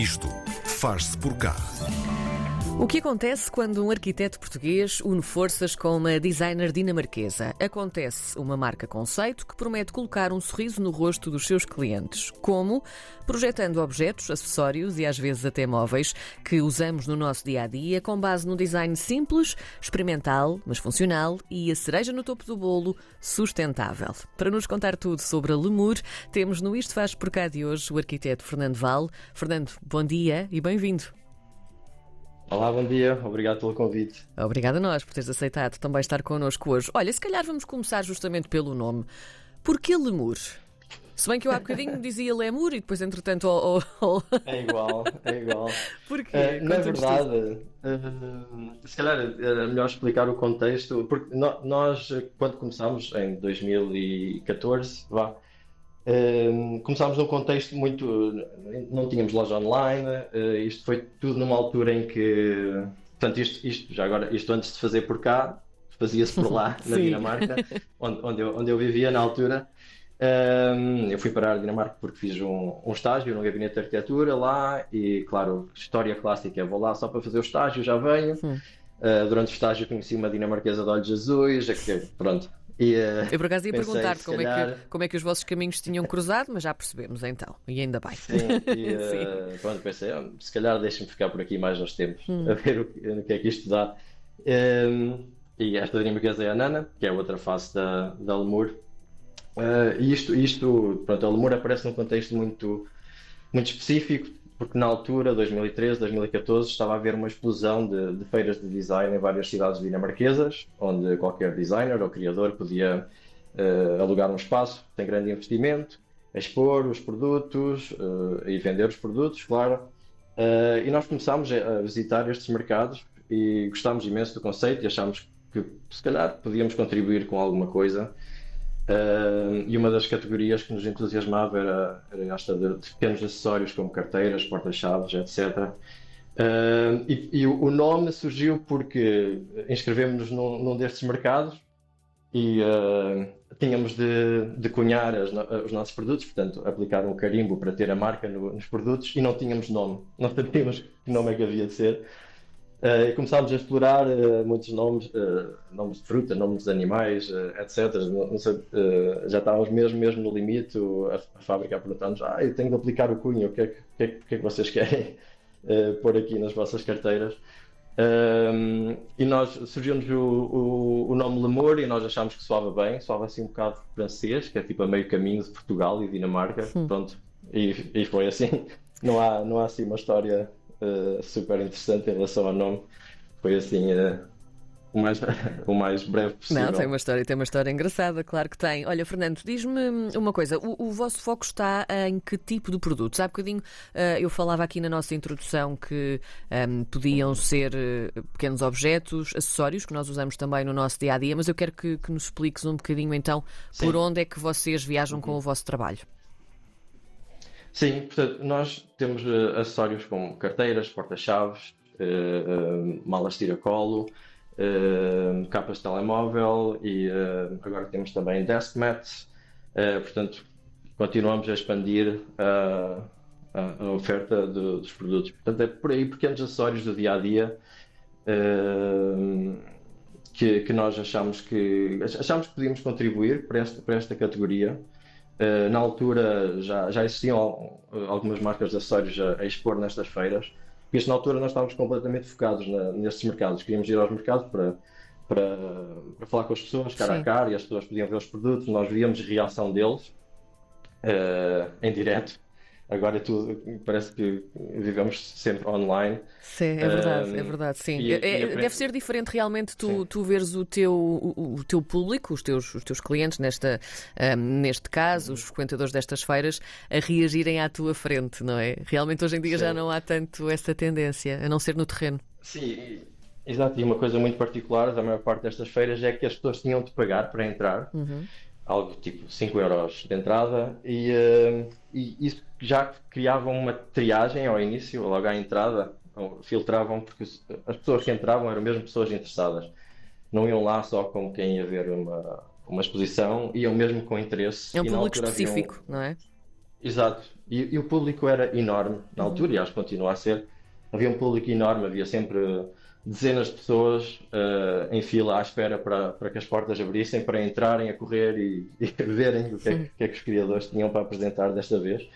Isto faz-se por cá. O que acontece quando um arquiteto português une forças com uma designer dinamarquesa? Acontece uma marca conceito que promete colocar um sorriso no rosto dos seus clientes. Como? Projetando objetos, acessórios e às vezes até móveis que usamos no nosso dia a dia com base num design simples, experimental, mas funcional e a cereja no topo do bolo, sustentável. Para nos contar tudo sobre a Lemur, temos no Isto Faz Por Cá de hoje o arquiteto Fernando Val. Fernando, bom dia e bem-vindo. Olá, bom dia, obrigado pelo convite. Obrigada a nós por teres aceitado também estar connosco hoje. Olha, se calhar vamos começar justamente pelo nome. Porquê Lemur? Se bem que eu há bocadinho dizia Lemur e depois, entretanto, oh, oh, oh. É igual, é igual. Porquê? Uh, na Conta-nos verdade, uh, se calhar era melhor explicar o contexto, porque nós, quando começámos, em 2014, vá, uh, começámos num contexto muito. Não tínhamos loja online, uh, isto foi tudo numa altura em que. Portanto, isto, isto já agora, isto antes de fazer por cá, fazia-se por lá, na. Dinamarca, onde, onde, eu, onde eu vivia na altura. Um, eu fui para a Dinamarca porque fiz um, um estágio no gabinete de arquitetura lá e, claro, história clássica, vou lá só para fazer o estágio, já venho. Uh, durante o estágio conheci uma dinamarquesa de olhos azuis, é que- pronto. E, uh, Eu por acaso ia perguntar-te como, é calhar- que, como é que os vossos caminhos tinham cruzado, mas já percebemos então, e ainda bem. Sim, e uh, pronto, pensei, ah, se calhar deixa-me ficar por aqui mais uns tempos, Hum. a ver o que, no que é que isto dá. Um, e esta dinamarquesa é a Nana, que é a outra face da, da Lemur. Uh, e isto, isto, pronto, a Lemur aparece num contexto muito, muito específico, porque na altura, 2013, 2014, estava a haver uma explosão de, de feiras de design em várias cidades dinamarquesas, onde qualquer designer ou criador podia uh, alugar um espaço sem grande investimento, expor os produtos uh, e vender os produtos, claro. Uh, e nós começámos a visitar estes mercados e gostámos imenso do conceito e achámos que se calhar podíamos contribuir com alguma coisa. Uh, e uma das categorias que nos entusiasmava era, era esta de, de pequenos acessórios como carteiras, porta-chaves, etc. Uh, e e o, nome surgiu porque inscrevemos-nos num, num destes mercados e uh, tínhamos de, de cunhar as os nossos produtos, portanto, aplicar um carimbo para ter a marca no- nos produtos e não tínhamos nome, não sabíamos que nome é que havia de ser. Uh, e começámos a explorar uh, muitos nomes, uh, nomes de fruta, nomes de animais, etc. Não- não sei, já estávamos mesmo, mesmo no limite. o- A, a fábrica a perguntar-nos: ah, eu tenho de aplicar o cunho, o que é que, que, é que- é que vocês querem pôr aqui nas vossas carteiras? Um, e nós surgiu-nos o, o, o nome Lemur e nós achámos que soava bem, soava assim um bocado francês, que é tipo a meio caminho de Portugal e Dinamarca. Pronto, e, e foi assim. Não há, não há assim uma história uh, super interessante em relação ao nome. Foi assim uh, o, mais, o mais breve possível. Não, tem uma história, tem uma história engraçada, claro que tem. Olha, Fernando, diz-me uma coisa: o, o vosso foco está em que tipo de produtos? Há bocadinho eh, eu falava aqui na nossa introdução que ehm, podiam ser eh, pequenos objetos, acessórios que nós usamos também no nosso dia a dia, mas eu quero que, que nos expliques um bocadinho então por Sim. onde é que vocês viajam com o vosso trabalho. Sim, portanto, nós temos eh, acessórios como carteiras, porta-chaves, eh, eh, malas tiracolo, eh, capas de telemóvel e agora temos também desk mats. Portanto, continuamos a expandir a, a- oferta do- dos produtos. Portanto, é por aí pequenos acessórios do dia a dia que, que nós achamos que achamos que podíamos contribuir para esta, para esta categoria. Uh, na altura já, já existiam al- algumas marcas de acessórios a, a expor nestas feiras, porque isto, na altura nós estávamos completamente focados na- nestes mercados. Queríamos ir aos mercados para, para, para falar com as pessoas cara Sim. a cara e as pessoas podiam ver os produtos, nós víamos a reação deles uh, em direto. Agora é tudo, parece que vivemos sempre online. Sim, é verdade, é Ehm, verdade, sim. e- É- e é- deve ser diferente realmente tu, Sim. tu veres o teu, o, o teu público, os teus, os teus clientes, nesta, ahm, neste caso, os frequentadores destas feiras, a reagirem à tua frente, não é? Realmente hoje em dia já Sim. não há tanto essa tendência, a não ser no terreno. Sim, exato. E uma coisa muito particular da maior parte destas feiras é que as pessoas tinham de pagar para entrar. Algo tipo 5 euros de entrada e, eh, e isso já criava uma triagem ao início, logo à entrada, filtravam, porque as pessoas que entravam eram mesmo pessoas interessadas. Não iam lá só como quem ia ver uma, uma exposição, iam mesmo com interesse. É um e público um- específico, não é? Exato. E, e, o público era enorme na altura, e acho que continua a ser. Havia um público enorme, havia sempre dezenas de pessoas uh, em fila à espera para, para que as portas abrissem, para entrarem a correr e, e verem o que é, que é, que os criadores tinham para apresentar desta vez.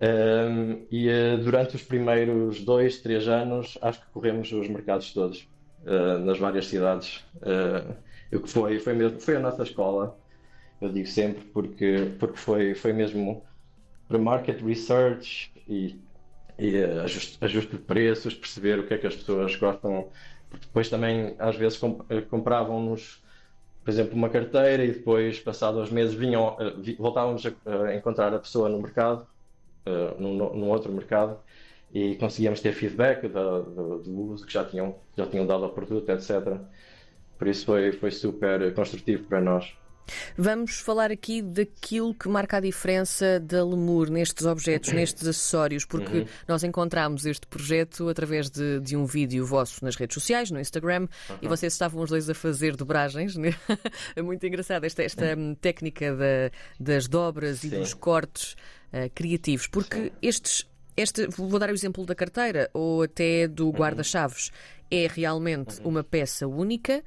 Um, e uh, durante os primeiros dois, três anos, acho que corremos os mercados todos, uh, nas várias cidades. O que foi, foi, mesmo, foi a nossa escola, eu digo sempre, porque, porque foi, foi mesmo para market research e, e ajuste, ajuste de preços, perceber o que é que as pessoas gostam. Depois também, às vezes, compravam-nos por exemplo, uma carteira e depois, passados uns meses, vinham, voltávamos a encontrar a pessoa no mercado num, outro mercado e conseguíamos ter feedback do, do, uso que já tinham, já tinham dado ao produto, etc. Por isso foi, foi super construtivo para nós. Vamos falar aqui daquilo que marca a diferença da Lemur nestes objetos, nestes acessórios, porque uhum. nós encontramos este projeto através de, de, um vídeo vosso nas redes sociais, no Instagram, uhum. e vocês estavam os dois a fazer dobragens. Né? É muito engraçado esta, esta uhum. técnica da, das dobras Sim. e dos cortes uh, criativos, porque Sim. estes. Este, vou dar o exemplo da carteira ou até do uhum. guarda-chaves. É realmente uhum. uma peça única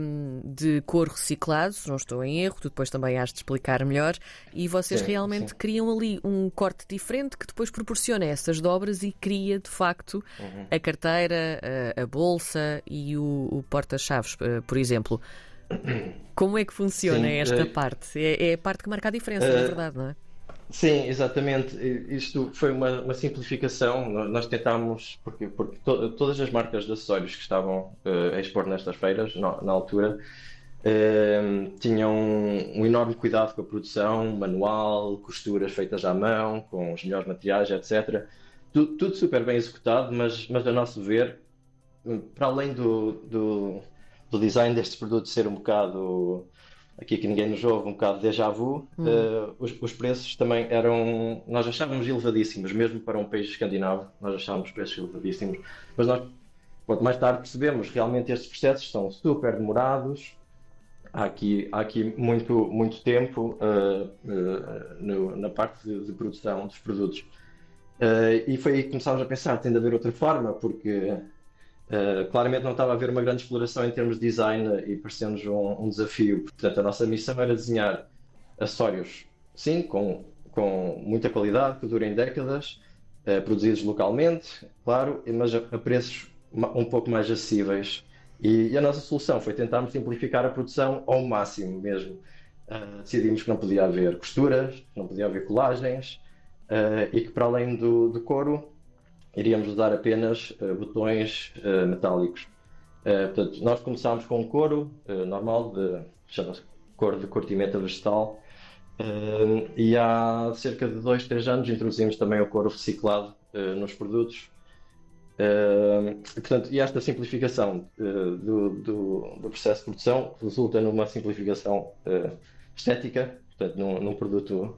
um, de couro reciclado, se não estou em erro, tu depois também has de explicar melhor, e vocês sim, realmente sim. criam ali um corte diferente que depois proporciona essas dobras e cria de facto uhum. a carteira, a, a, bolsa e o, o porta-chaves, uh, por exemplo. Como é que funciona sim, esta é... parte? É, é, a parte que marca a diferença, uh... na verdade, não é? Sim, exatamente. Isto foi uma, uma simplificação. Nós tentámos, porque, porque to, todas as marcas de acessórios que estavam uh, a expor nestas feiras, na, na altura, uh, tinham um enorme cuidado com a produção, manual, costuras feitas à mão, com os melhores materiais, etc. Tudo, tudo super bem executado, mas, mas a nosso ver, para além do, do, do design destes produtos ser um bocado aqui que ninguém nos ouve, um bocado de déjà vu, hum. uh, os, os, preços também eram, nós achávamos elevadíssimos, mesmo para um país escandinavo, nós achávamos preços elevadíssimos, mas nós, quanto mais tarde percebemos, realmente estes processos são super demorados, há aqui, há aqui muito, muito tempo uh, uh, no, na parte de, de, produção dos produtos. e foi aí que começámos a pensar, tem de haver outra forma, porque Uh, claramente não estava a haver uma grande exploração em termos de design e parecendo-nos um, um, desafio. Portanto, a nossa missão era desenhar acessórios, sim, com, com muita qualidade, que durem décadas, uh, produzidos localmente, claro, mas a, a, preços um pouco mais acessíveis. E, e, a nossa solução foi tentarmos simplificar a produção ao máximo mesmo. Uh, decidimos que não podia haver costuras, não podia haver colagens e que para além do, do couro iríamos usar apenas uh, botões uh, metálicos. Uh, portanto, nós começámos com um couro normal, de, couro de curtimento vegetal, e há cerca de 2, 3 anos introduzimos também o couro reciclado nos produtos. portanto, e esta simplificação do, do, do, processo de produção resulta numa simplificação estética, portanto, num, num produto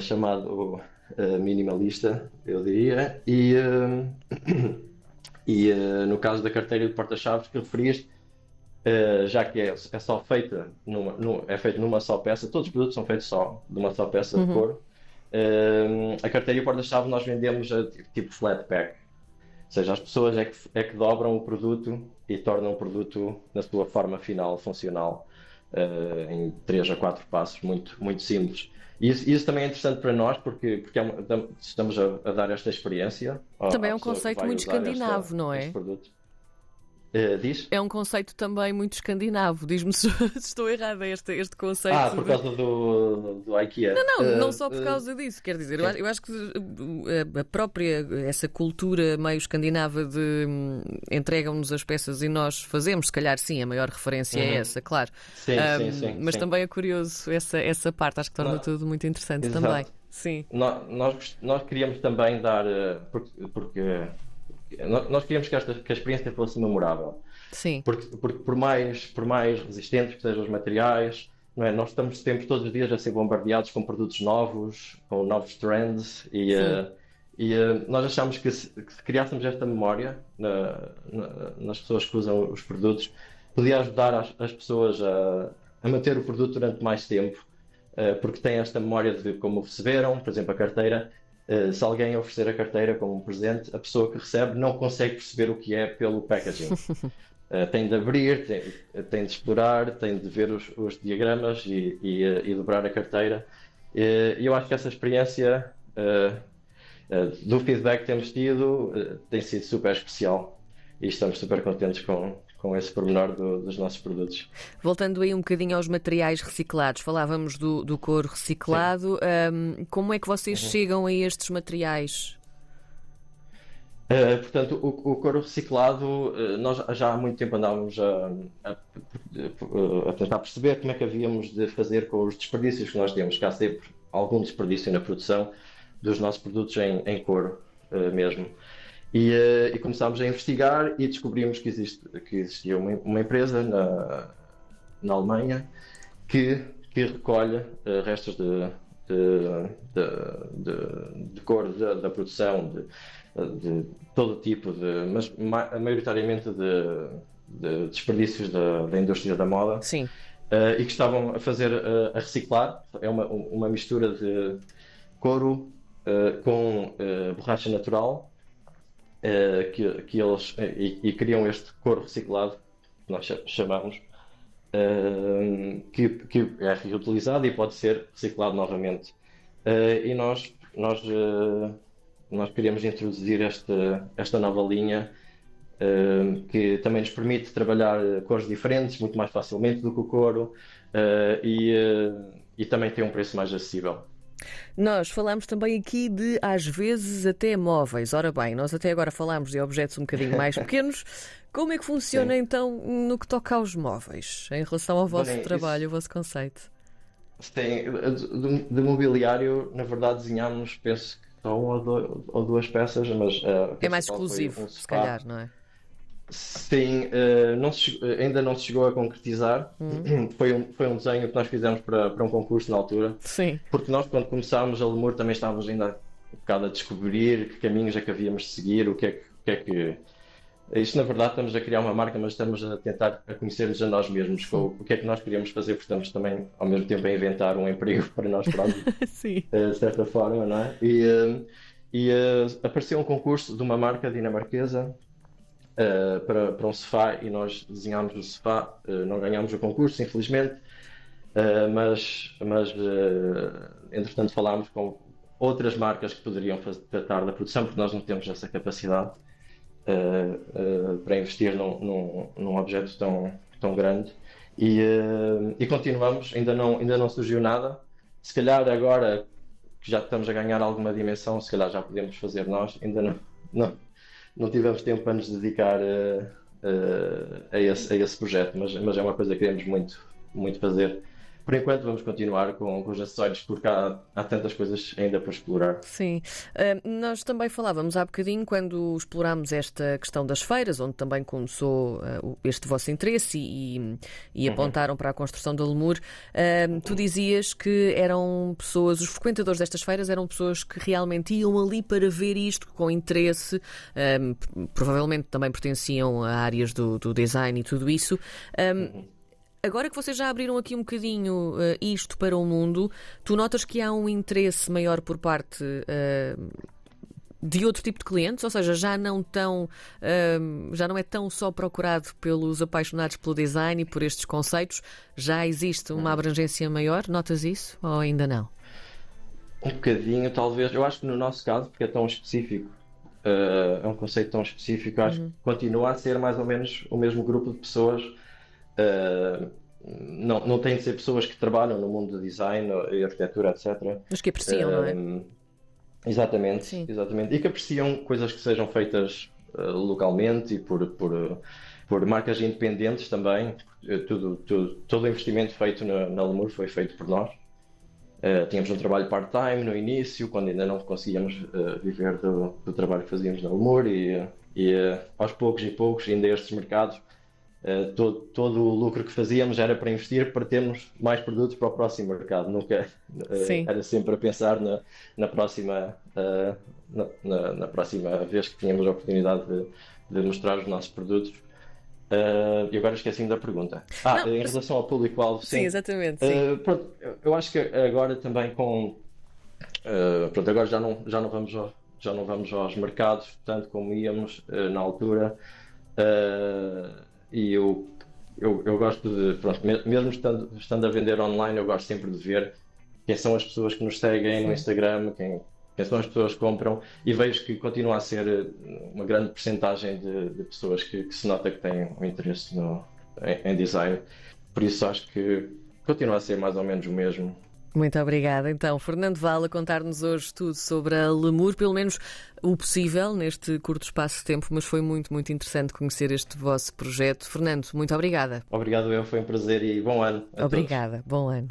chamado uh, minimalista, eu diria, e, uh, e uh, no caso da carteira de porta-chaves que referiste, já que é, é só feita numa, numa, é feito numa só peça, todos os produtos são feitos só de uma só peça uhum. de couro. a carteira e o porta-chaves nós vendemos a tipo flat pack, ou seja, as pessoas é que, é que dobram o produto e tornam o produto na sua forma final funcional uh, em 3 a 4 passos, muito, muito simples. E isso, isso, também é interessante para nós porque, porque é estamos a, a, dar esta experiência. Também é um conceito muito escandinavo, esta, não é? Uh, diz? É um conceito também muito escandinavo. Diz-me se, estou errada este, este conceito. Ah, por causa do, do IKEA. Não, não, uh, não só por causa uh, disso. Quer dizer, eu acho, eu acho, que a própria, essa cultura meio escandinava de hum, entregam-nos as peças e nós fazemos, se calhar sim, a maior referência é uhum. é essa, claro. Sim, um, sim, sim, Mas sim. também é curioso essa, essa parte, acho que torna não. tudo muito interessante Exato. também. Sim. Nós, nós, nós queríamos também dar, porque, porque nós queríamos que, esta, que a experiência fosse memorável. Sim. Porque, porque por, mais, por mais resistentes que sejam os materiais, não é? nós estamos sempre, todos os dias, a ser bombardeados com produtos novos, com novos trends, e, uh, e uh, nós achamos que se, que se, criássemos esta memória na, na, nas pessoas que usam os produtos, podia ajudar as, as pessoas a, a manter o produto durante mais tempo. porque têm esta memória de como receberam, por exemplo, a carteira. Se alguém oferecer a carteira como um presente, a pessoa que recebe não consegue perceber o que é pelo packaging. tem de abrir, tem, tem, de explorar, tem de ver os, os diagramas e, e, e, dobrar a carteira. E eu acho que essa experiência do feedback que temos tido tem sido super especial e estamos super contentes com, com esse pormenor do, dos nossos produtos. Voltando aí um bocadinho aos materiais reciclados, falávamos do, do couro reciclado. Um, como é que vocês uhum. chegam a estes materiais? Uh, portanto, o, o, couro reciclado, uh, nós já há muito tempo andávamos a, a, a, tentar perceber como é que havíamos de fazer com os desperdícios que nós temos, que há sempre algum desperdício na produção dos nossos produtos em, em couro uh, mesmo. E, uh, e, começámos a investigar e descobrimos que, existe, que existia uma, uma empresa na, na Alemanha que, que recolhe uh, restos de, de, de, de cor da, da produção, de, todo tipo, de, mas ma, maioritariamente de, de desperdícios da, da indústria da moda. Sim. Uh, e que estavam a fazer a reciclar. É uma, uma mistura de couro com borracha natural uh, que, que eles uh, e, e, criam este couro reciclado, que nós chamamos, uh, que, que, é reutilizado e pode ser reciclado novamente. e nós, nós, nós queríamos introduzir esta, esta nova linha que também nos permite trabalhar cores diferentes muito mais facilmente do que o couro e, e também tem um preço mais acessível. Nós falamos também aqui de, às vezes, até móveis. Ora bem, nós até agora falámos de objetos um bocadinho mais pequenos. Como é que funciona Sim. então no que toca aos móveis, em relação ao vosso Bem, trabalho, isso... o vosso conceito? Sim, de, de, mobiliário, na verdade, desenhámos, penso que só uma ou duas peças, mas. Uh, é mais exclusivo, um se calhar, não é? Sim, uh, não se, eh, ainda não se chegou a concretizar. Uhum. Foi, um, foi um desenho que nós fizemos para, para um concurso na altura. Sim. Porque nós, quando começámos a Lemur, também estávamos ainda um bocado a descobrir que caminhos é que havíamos de seguir, o que é que. O que, é que... Isto, na verdade, estamos a criar uma marca, mas estamos a tentar a conhecer-nos a nós mesmos, com o que é que nós queríamos fazer, porque estamos também, ao mesmo tempo, a inventar um emprego para nós próprios, Sim. Uh, de certa forma, não é? E, uh, e apareceu um concurso de uma marca dinamarquesa uh, para, para um sofá e nós desenhámos o sofá. Uh, não ganhámos o concurso, infelizmente, uh, mas, mas entretanto falámos com outras marcas que poderiam fazer, tratar da produção, porque nós não temos essa capacidade para investir num, num, num, objeto tão, tão grande. E, e continuamos, ainda não, ainda não surgiu nada. Se calhar agora que já estamos a ganhar alguma dimensão, se calhar já podemos fazer nós, ainda não, não, não tivemos tempo para nos dedicar a, a, a, esse, a esse projeto, mas, mas é uma coisa que queremos muito, muito fazer por enquanto vamos continuar com, com os acessórios porque há, há, tantas coisas ainda para explorar. Sim. Uh, nós também falávamos há bocadinho quando explorámos esta questão das feiras, onde também começou uh, este vosso interesse e, e uhum. apontaram para a construção da Lemur. Uh, tu dizias que eram pessoas, os frequentadores destas feiras eram pessoas que realmente iam ali para ver isto com interesse, provavelmente também pertenciam a áreas do, do design e tudo isso. Uhum. Agora que vocês já abriram aqui um bocadinho uh, isto para o mundo, tu notas que há um interesse maior por parte uh, de outro tipo de clientes, ou seja, já não tão, uh, já não é tão só procurado pelos apaixonados pelo design e por estes conceitos, já existe uma abrangência maior? Notas isso ou ainda não? Um bocadinho, talvez. Eu acho que no nosso caso, porque é tão específico, é um conceito tão específico, acho uhum. que continua a ser mais ou menos o mesmo grupo de pessoas Uh, não, não tem de ser pessoas que trabalham no mundo do design e arquitetura, etc. Mas que apreciam, uh, não é? Ah, exatamente, Sim. exatamente. E que apreciam coisas que sejam feitas uh, localmente e por, por, por marcas independentes também. Tudo, tudo, todo o investimento feito na, na Lemur foi feito por nós. Tínhamos um trabalho part-time no início, quando ainda não conseguíamos viver do, do, trabalho que fazíamos na Lemur e, e aos poucos e poucos, ainda estes mercados, Uh, todo, todo, o lucro que fazíamos era para investir para termos mais produtos para o próximo mercado. Nunca uh, era sempre a pensar na, na próxima uh, na, na, na, próxima vez que tínhamos a oportunidade de, de, mostrar os nossos produtos. E agora esqueci-me da pergunta. Ah, não, em relação ao público-alvo, sim. Sim, exatamente. Sim. Pronto, eu acho que agora também com. Pronto, agora já não, já, não vamos ao, já não vamos aos mercados, tanto como íamos na altura. E eu, eu, eu gosto de. Pronto, mesmo estando, estando a vender online, eu gosto sempre de ver quem são as pessoas que nos seguem no Instagram, quem, quem são as pessoas que compram e vejo que continua a ser eh, uma grande porcentagem de, de, pessoas que, que, se nota que têm um interesse no, em, em, design. Por isso acho que continua a ser mais ou menos o mesmo. Muito obrigada. Então, Fernando Vala, contar-nos hoje tudo sobre a Lemur, pelo menos o possível neste curto espaço de tempo, mas foi muito, muito interessante conhecer este vosso projeto. Fernando, muito obrigada. Obrigado, eu, foi um prazer e bom ano. Obrigada, todos. bom ano.